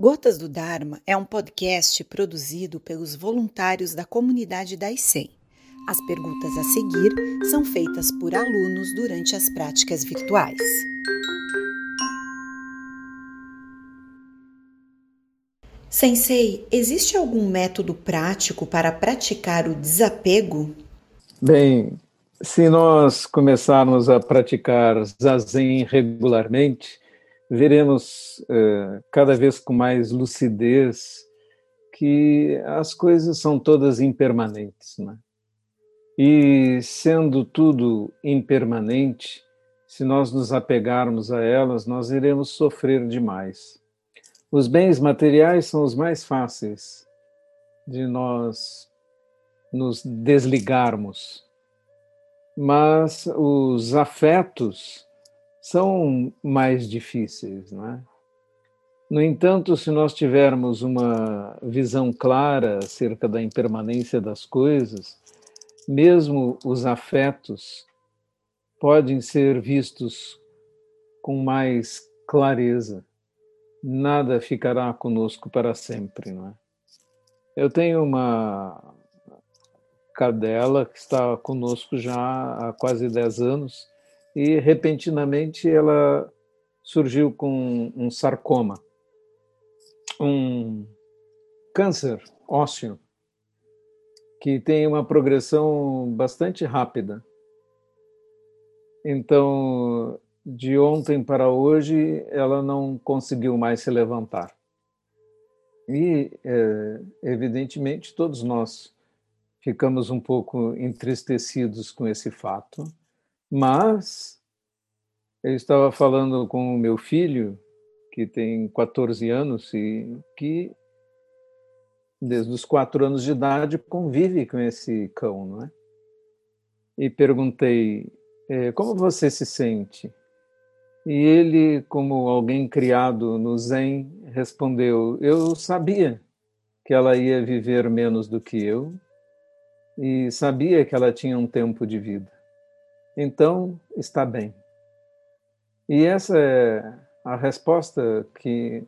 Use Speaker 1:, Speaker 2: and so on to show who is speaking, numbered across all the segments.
Speaker 1: Gotas do Dharma é um podcast produzido pelos voluntários da comunidade da ICEM. As perguntas a seguir são feitas por alunos durante as práticas virtuais. Sensei, existe algum método prático para praticar o desapego?
Speaker 2: Bem, se nós começarmos a praticar zazen regularmente, veremos uh, cada vez com mais lucidez que as coisas são todas impermanentes. Né? E sendo tudo impermanente, se nós nos apegarmos a elas, nós iremos sofrer demais. Os bens materiais são os mais fáceis de nós nos desligarmos, mas os afetos são mais difíceis, não é? No entanto, se nós tivermos uma visão clara acerca da impermanência das coisas, mesmo os afetos podem ser vistos com mais clareza. Nada ficará conosco para sempre, não é? Eu tenho uma cadela que está conosco já há quase 10 anos e repentinamente ela surgiu com um sarcoma, um câncer ósseo que tem uma progressão bastante rápida. Então, de ontem para hoje, ela não conseguiu mais se levantar. E, é, evidentemente, todos nós ficamos um pouco entristecidos com esse fato mas eu estava falando com o meu filho, que tem 14 anos e que desde os quatro anos de idade convive com esse cão, não é? E perguntei, é, como você se sente? E ele, como alguém criado no Zen, respondeu, eu sabia que ela ia viver menos do que eu e sabia que ela tinha um tempo de vida então está bem. E essa é a resposta que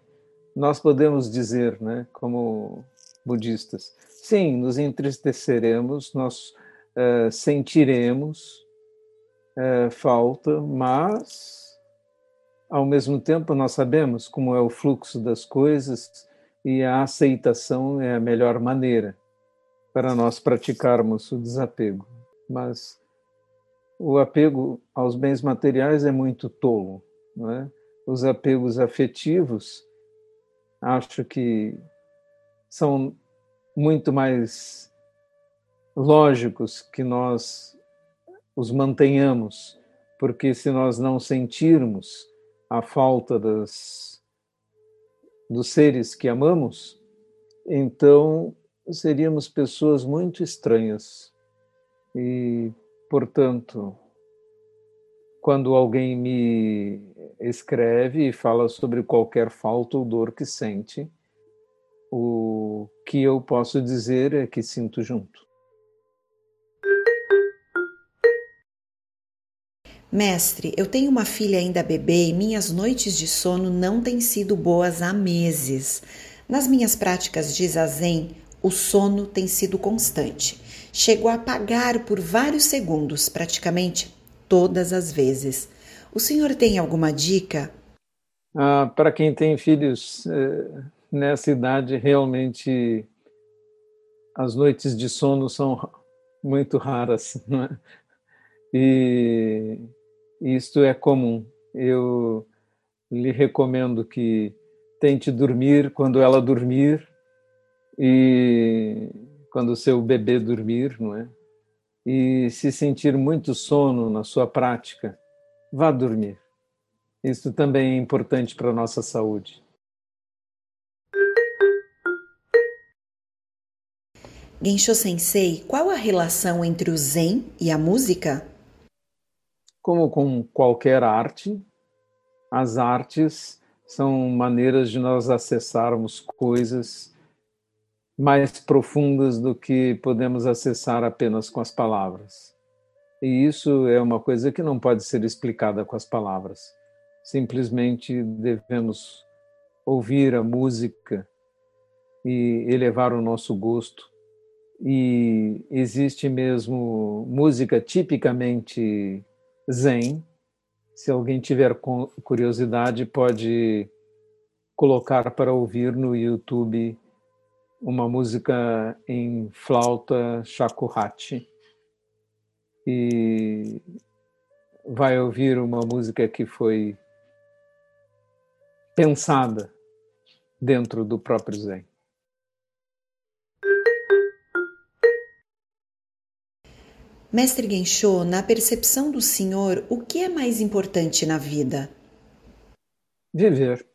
Speaker 2: nós podemos dizer, né, como budistas. Sim, nos entristeceremos, nós uh, sentiremos uh, falta, mas ao mesmo tempo nós sabemos como é o fluxo das coisas e a aceitação é a melhor maneira para nós praticarmos o desapego. Mas o apego aos bens materiais é muito tolo, é? Os apegos afetivos, acho que são muito mais lógicos que nós os mantenhamos, porque se nós não sentirmos a falta das, dos seres que amamos, então seríamos pessoas muito estranhas. E Portanto, quando alguém me escreve e fala sobre qualquer falta ou dor que sente, o que eu posso dizer é que sinto junto.
Speaker 1: Mestre, eu tenho uma filha ainda bebê e minhas noites de sono não têm sido boas há meses. Nas minhas práticas de zazen, o sono tem sido constante. Chego a apagar por vários segundos, praticamente todas as vezes. O senhor tem alguma dica?
Speaker 2: Ah, Para quem tem filhos eh, nessa idade, realmente as noites de sono são muito raras. Não é? E isto é comum. Eu lhe recomendo que tente dormir quando ela dormir e quando o seu bebê dormir, não é? E se sentir muito sono na sua prática, vá dormir. Isso também é importante para a nossa saúde.
Speaker 1: Gensho Sensei, qual a relação entre o Zen e a música?
Speaker 2: Como com qualquer arte, as artes são maneiras de nós acessarmos coisas mais profundas do que podemos acessar apenas com as palavras. E isso é uma coisa que não pode ser explicada com as palavras. Simplesmente devemos ouvir a música e elevar o nosso gosto. E existe mesmo música tipicamente zen. Se alguém tiver curiosidade, pode colocar para ouvir no YouTube uma música em flauta shakuhachi e vai ouvir uma música que foi pensada dentro do próprio Zen.
Speaker 1: Mestre Gensho, na percepção do senhor, o que é mais importante na vida?
Speaker 2: Viver.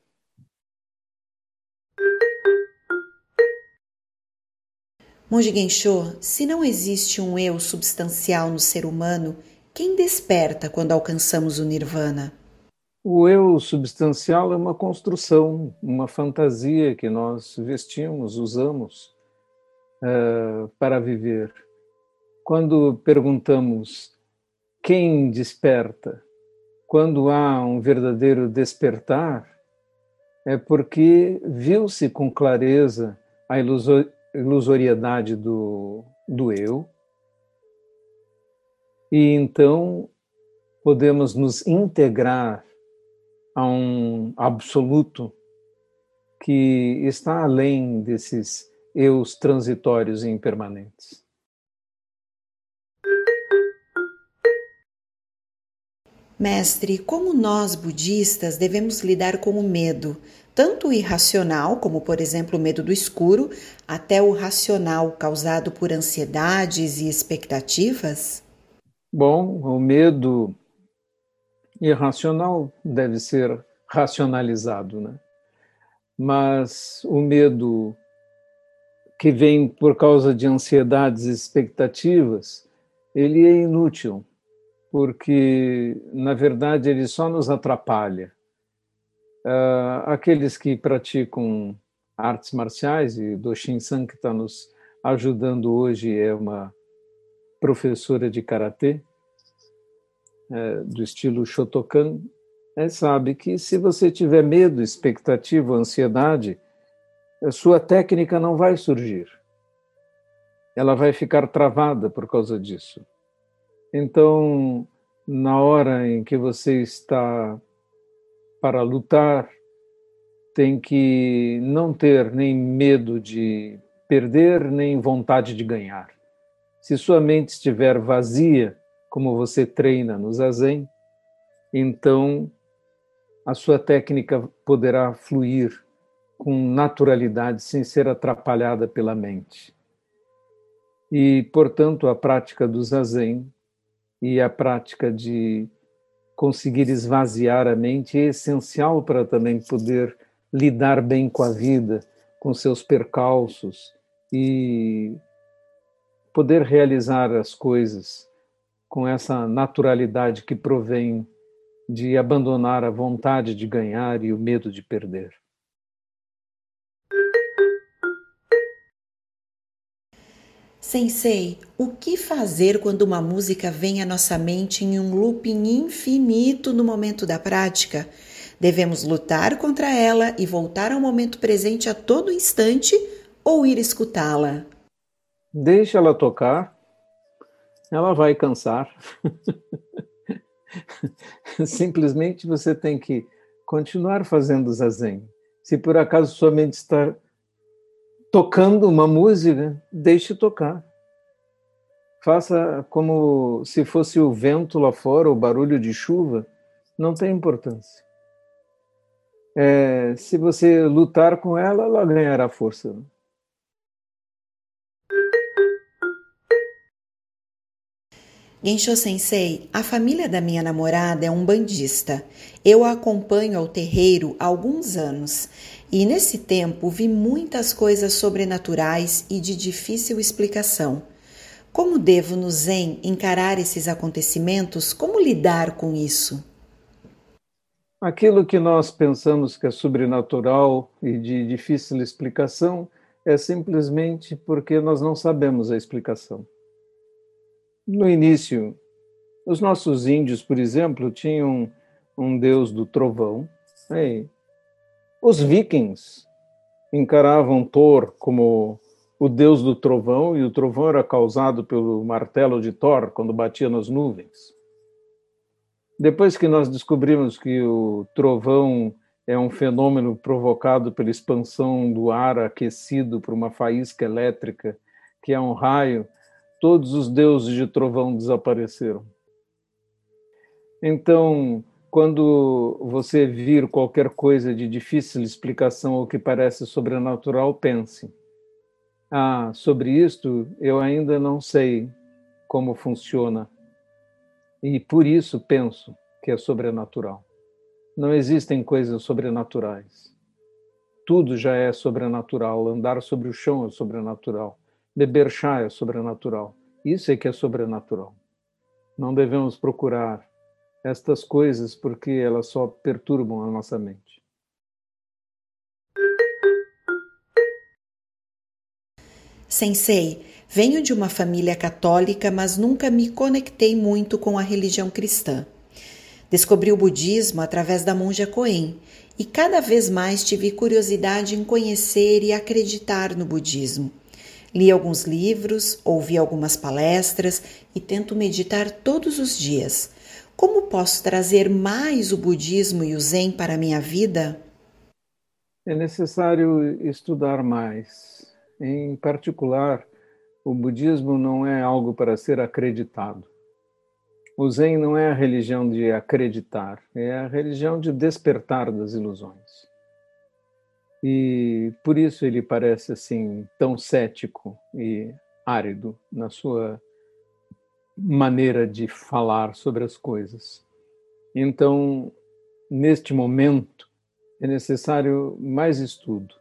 Speaker 1: Monge Gensho, se não existe um eu substancial no ser humano, quem desperta quando alcançamos o nirvana?
Speaker 2: O eu substancial é uma construção, uma fantasia que nós vestimos, usamos uh, para viver. Quando perguntamos quem desperta, quando há um verdadeiro despertar, é porque viu-se com clareza a ilusoriedade do, do eu, e então podemos nos integrar a um absoluto que está além desses eus transitórios e impermanentes.
Speaker 1: Mestre, como nós budistas devemos lidar com o medo, tanto o irracional, como por exemplo o medo do escuro, até o racional causado por ansiedades e expectativas?
Speaker 2: Bom, o medo irracional deve ser racionalizado, né? Mas o medo que vem por causa de ansiedades e expectativas, ele é inútil, porque na verdade ele só nos atrapalha. Uh, aqueles que praticam artes marciais, e do Shin-san que está nos ajudando hoje é uma professora de karatê, é, do estilo Shotokan, é, sabe que se você tiver medo, expectativa, ansiedade, a sua técnica não vai surgir. Ela vai ficar travada por causa disso. Então, na hora em que você está para lutar, tem que não ter nem medo de perder, nem vontade de ganhar. Se sua mente estiver vazia, como você treina no zazen, então a sua técnica poderá fluir com naturalidade, sem ser atrapalhada pela mente. E, portanto, a prática do zazen e a prática de conseguir esvaziar a mente é essencial para também poder lidar bem com a vida, com seus percalços e poder realizar as coisas com essa naturalidade que provém de abandonar a vontade de ganhar e o medo de perder.
Speaker 1: Sensei, o que fazer quando uma música vem à nossa mente em um looping infinito no momento da prática? Devemos lutar contra ela e voltar ao momento presente a todo instante ou ir escutá-la?
Speaker 2: Deixa ela tocar ela vai cansar. Simplesmente você tem que continuar fazendo zazen. Se por acaso sua mente está tocando uma música, deixe tocar. Faça como se fosse o vento lá fora, o barulho de chuva, não tem importância. É, se você lutar com ela, ela ganhará força.
Speaker 1: Gensho Sensei, a família da minha namorada é um bandista. Eu a acompanho ao terreiro há alguns anos e nesse tempo vi muitas coisas sobrenaturais e de difícil explicação. Como devo no Zen encarar esses acontecimentos? Como lidar com isso?
Speaker 2: Aquilo que nós pensamos que é sobrenatural e de difícil explicação é simplesmente porque nós não sabemos a explicação. No início, os nossos índios, por exemplo, tinham um deus do trovão. Aí, Os vikings encaravam Thor como o deus do trovão, e o trovão era causado pelo martelo de Thor quando batia nas nuvens. Depois que nós descobrimos que o trovão é um fenômeno provocado pela expansão do ar aquecido por uma faísca elétrica, que é um raio, todos os deuses de trovão desapareceram. Então, quando você vir qualquer coisa de difícil explicação ou que parece sobrenatural, pense: ah, sobre isto eu ainda não sei como funciona. E por isso penso que é sobrenatural. Não existem coisas sobrenaturais. Tudo já é sobrenatural. Andar sobre o chão é sobrenatural. Beber chá é sobrenatural. Isso é que é sobrenatural. Não devemos procurar estas coisas porque elas só perturbam a nossa mente.
Speaker 1: Sensei, venho de uma família católica, mas nunca me conectei muito com a religião cristã. Descobri o budismo através da monja Koen e cada vez mais tive curiosidade em conhecer e acreditar no budismo. Li alguns livros, ouvi algumas palestras e tento meditar todos os dias. Como posso trazer mais o budismo e o zen para a minha vida?
Speaker 2: É necessário estudar mais. Em particular, o budismo não é algo para ser acreditado. O zen não é a religião de acreditar, é a religião de despertar das ilusões. E por isso ele parece assim tão cético e árido na sua maneira de falar sobre as coisas. Então, neste momento, é necessário mais estudo.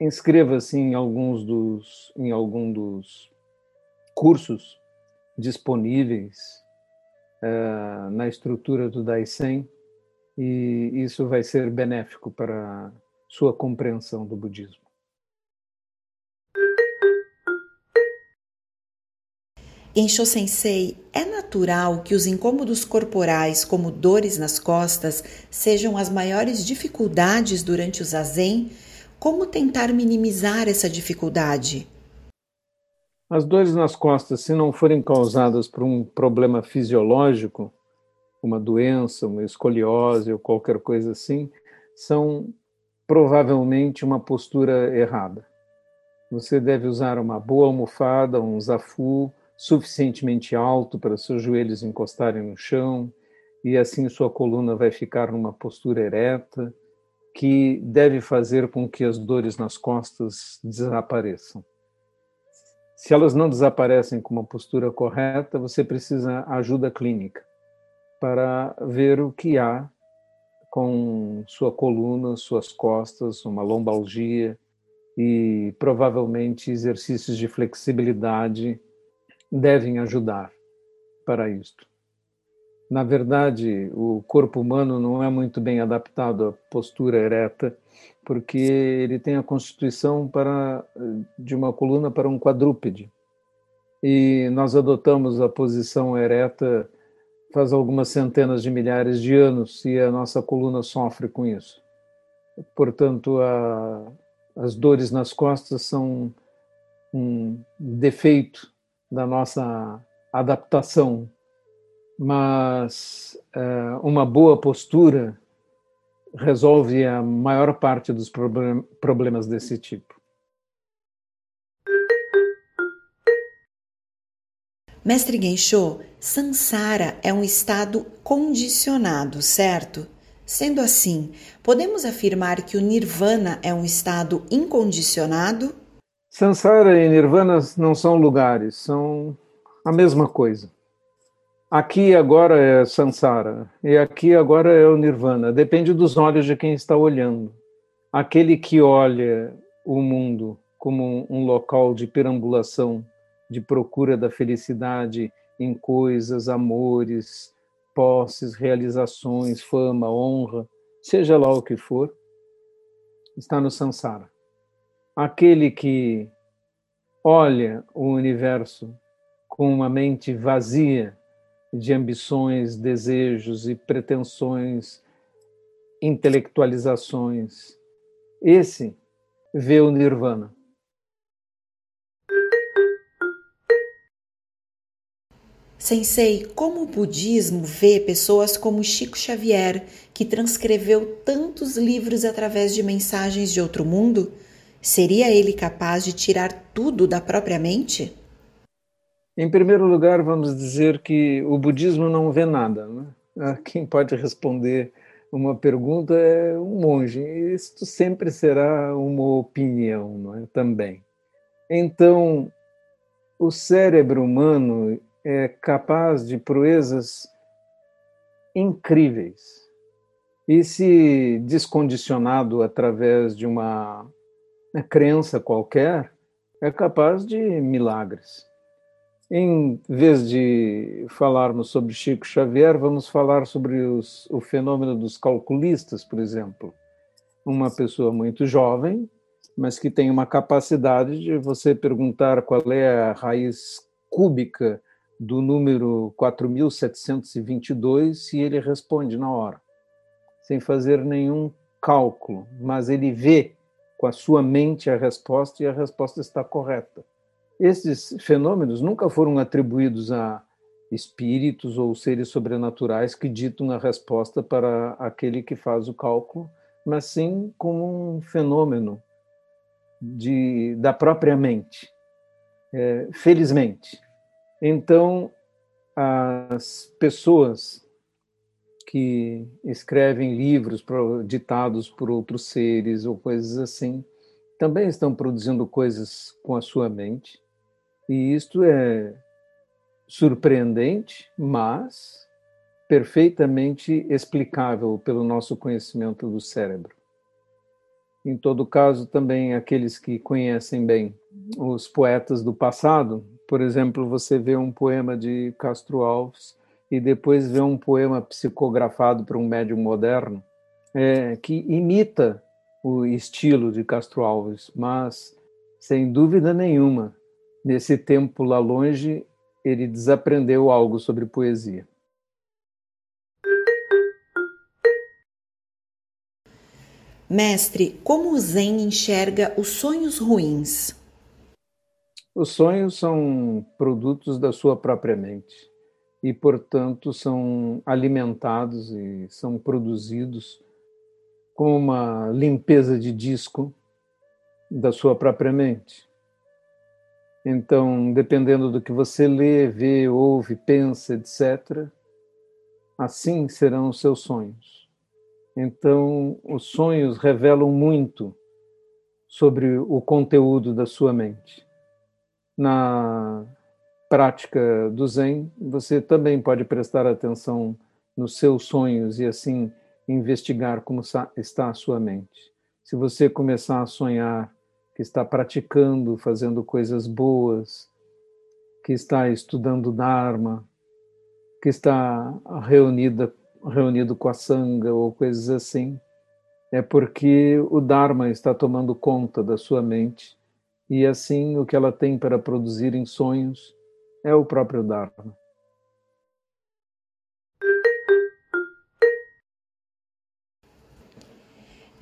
Speaker 2: Inscreva-se em alguns dos em algum dos cursos disponíveis uh, na estrutura do Daisen e isso vai ser benéfico para sua compreensão do budismo.
Speaker 1: Em Shosensei, é natural que os incômodos corporais, como dores nas costas, sejam as maiores dificuldades durante o zazen? Como tentar minimizar essa dificuldade?
Speaker 2: As dores nas costas, se não forem causadas por um problema fisiológico, uma doença, uma escoliose ou qualquer coisa assim, são provavelmente uma postura errada. Você deve usar uma boa almofada, um zafu, suficientemente alto para seus joelhos encostarem no chão, e assim sua coluna vai ficar numa postura ereta, que deve fazer com que as dores nas costas desapareçam. Se elas não desaparecem com uma postura correta, você precisa ajuda clínica para ver o que há com sua coluna, suas costas, uma lombalgia e provavelmente exercícios de flexibilidade devem ajudar para isto. Na verdade, o corpo humano não é muito bem adaptado à postura ereta, porque ele tem a constituição para, de uma coluna para um quadrúpede. E nós adotamos a posição ereta faz algumas centenas de milhares de anos e a nossa coluna sofre com isso. Portanto, a, as dores nas costas são um defeito da nossa adaptação, mas é, uma boa postura resolve a maior parte dos problemas desse tipo.
Speaker 1: Mestre Gensho, Sansara é um estado condicionado, certo? Sendo assim, podemos afirmar que o Nirvana é um estado incondicionado?
Speaker 2: Sansara e Nirvana não são lugares, são a mesma coisa. Aqui agora é Sansara e aqui agora é o Nirvana. Depende dos olhos de quem está olhando. Aquele que olha o mundo como um local de perambulação, de procura da felicidade em coisas, amores, posses, realizações, fama, honra, seja lá o que for, está no Sansara aquele que olha o universo com uma mente vazia de ambições, desejos e pretensões, intelectualizações esse vê o nirvana.
Speaker 1: Sensei, como o budismo vê pessoas como Chico Xavier, que transcreveu tantos livros através de mensagens de outro mundo? Seria ele capaz de tirar tudo da própria mente?
Speaker 2: Em primeiro lugar, vamos dizer que o budismo não vê nada. Né? Ah, quem pode responder uma pergunta é um monge. Isto sempre será uma opinião, não é? Também. Então, o cérebro humano é capaz de proezas incríveis. E se descondicionado através de uma crença qualquer, é capaz de milagres. Em vez de falarmos sobre Chico Xavier, vamos falar sobre os, o fenômeno dos calculistas, por exemplo. Uma pessoa muito jovem, mas que tem uma capacidade de você perguntar qual é a raiz cúbica do número 4722 e ele responde na hora, sem fazer nenhum cálculo, mas ele vê com a sua mente a resposta e a resposta está correta. Esses fenômenos nunca foram atribuídos a espíritos ou seres sobrenaturais que ditam a resposta para aquele que faz o cálculo, mas sim como um fenômeno de, da própria mente. É, felizmente, então, as pessoas que escrevem livros ditados por outros seres ou coisas assim, também estão produzindo coisas com a sua mente. E isto é surpreendente, mas perfeitamente explicável pelo nosso conhecimento do cérebro. Em todo caso, também aqueles que conhecem bem os poetas do passado por exemplo, você vê um poema de Castro Alves e depois vê um poema psicografado por um médium moderno é, que imita o estilo de Castro Alves, mas sem dúvida nenhuma, nesse tempo lá longe, ele desaprendeu algo sobre poesia.
Speaker 1: Mestre, como o Zen enxerga os sonhos ruins?
Speaker 2: Os sonhos são produtos da sua própria mente e, portanto, são alimentados e são produzidos com uma limpeza de disco da sua própria mente. Então, dependendo do que você lê, vê, ouve, pensa, etc., assim serão os seus sonhos. Então, os sonhos revelam muito sobre o conteúdo da sua mente na prática do Zen, você também pode prestar atenção nos seus sonhos e assim investigar como está a sua mente. Se você começar a sonhar que está praticando, fazendo coisas boas, que está estudando Dharma, que está reunida, reunido com a Sangha ou coisas assim, é porque o Dharma está tomando conta da sua mente e assim o que ela tem para produzir em sonhos é o próprio Dharma.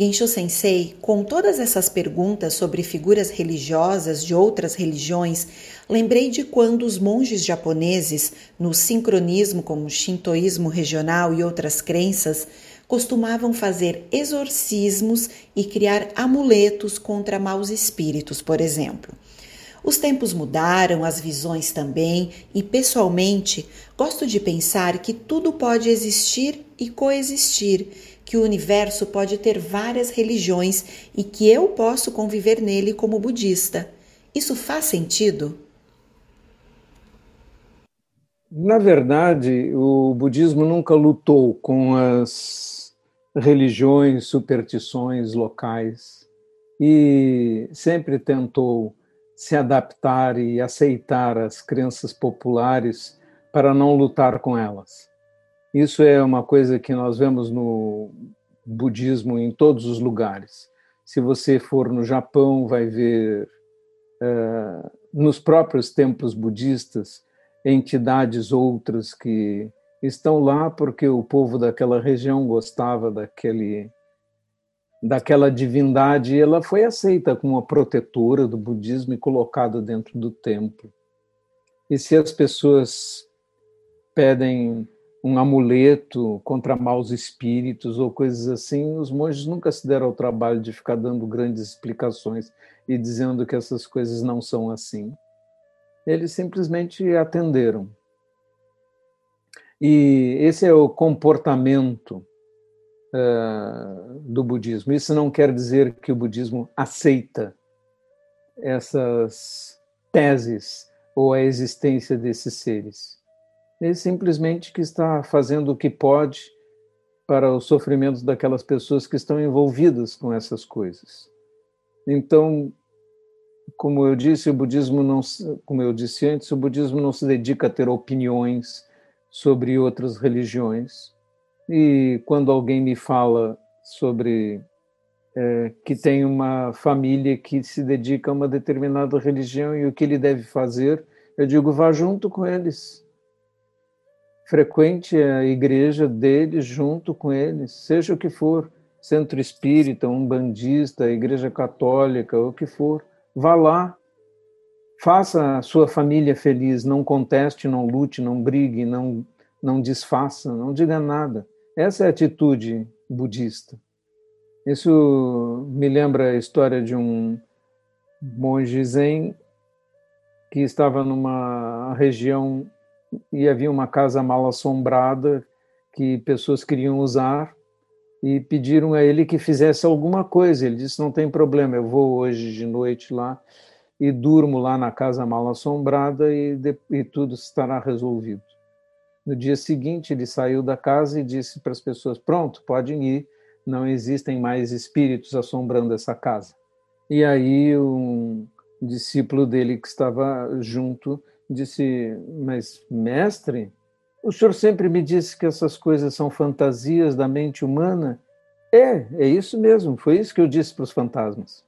Speaker 1: Gensho Sensei, com todas essas perguntas sobre figuras religiosas de outras religiões, lembrei de quando os monges japoneses, no sincronismo como o shintoísmo regional e outras crenças, costumavam fazer exorcismos e criar amuletos contra maus espíritos, por exemplo. Os tempos mudaram, as visões também, e pessoalmente gosto de pensar que tudo pode existir e coexistir, que o universo pode ter várias religiões e que eu posso conviver nele como budista. Isso faz sentido?
Speaker 2: Na verdade, o budismo nunca lutou com as religiões, superstições locais e sempre tentou se adaptar e aceitar as crenças populares para não lutar com elas. Isso é uma coisa que nós vemos no budismo em todos os lugares. Se você for no Japão, vai ver uh, nos próprios templos budistas entidades outras que estão lá porque o povo daquela região gostava daquele daquela divindade, ela foi aceita como uma protetora do budismo e colocada dentro do templo. E se as pessoas pedem um amuleto contra maus espíritos ou coisas assim, os monges nunca se deram ao trabalho de ficar dando grandes explicações e dizendo que essas coisas não são assim. Eles simplesmente atenderam. E esse é o comportamento uh, do budismo. Isso não quer dizer que o budismo aceita essas teses ou a existência desses seres ele simplesmente que está fazendo o que pode para os sofrimentos daquelas pessoas que estão envolvidas com essas coisas. Então, como eu disse, o budismo não, como eu disse antes, o budismo não se dedica a ter opiniões sobre outras religiões. E quando alguém me fala sobre é, que tem uma família que se dedica a uma determinada religião e o que ele deve fazer, eu digo vá junto com eles frequente a igreja deles junto com eles, seja o que for, centro espírita, umbandista, igreja católica, o que for, vá lá, faça a sua família feliz, não conteste, não lute, não brigue, não, não desfaça, não diga nada. Essa é a atitude budista. Isso me lembra a história de um monge zen que estava numa região e havia uma casa mal assombrada que pessoas queriam usar e pediram a ele que fizesse alguma coisa. Ele disse: Não tem problema, eu vou hoje de noite lá e durmo lá na casa mal assombrada e, de, e tudo estará resolvido. No dia seguinte, ele saiu da casa e disse para as pessoas: Pronto, podem ir, não existem mais espíritos assombrando essa casa. E aí, um discípulo dele que estava junto disse: Mas, mestre, o senhor sempre me disse que essas coisas são fantasias da mente humana. É, é isso mesmo, foi isso que eu disse para os fantasmas.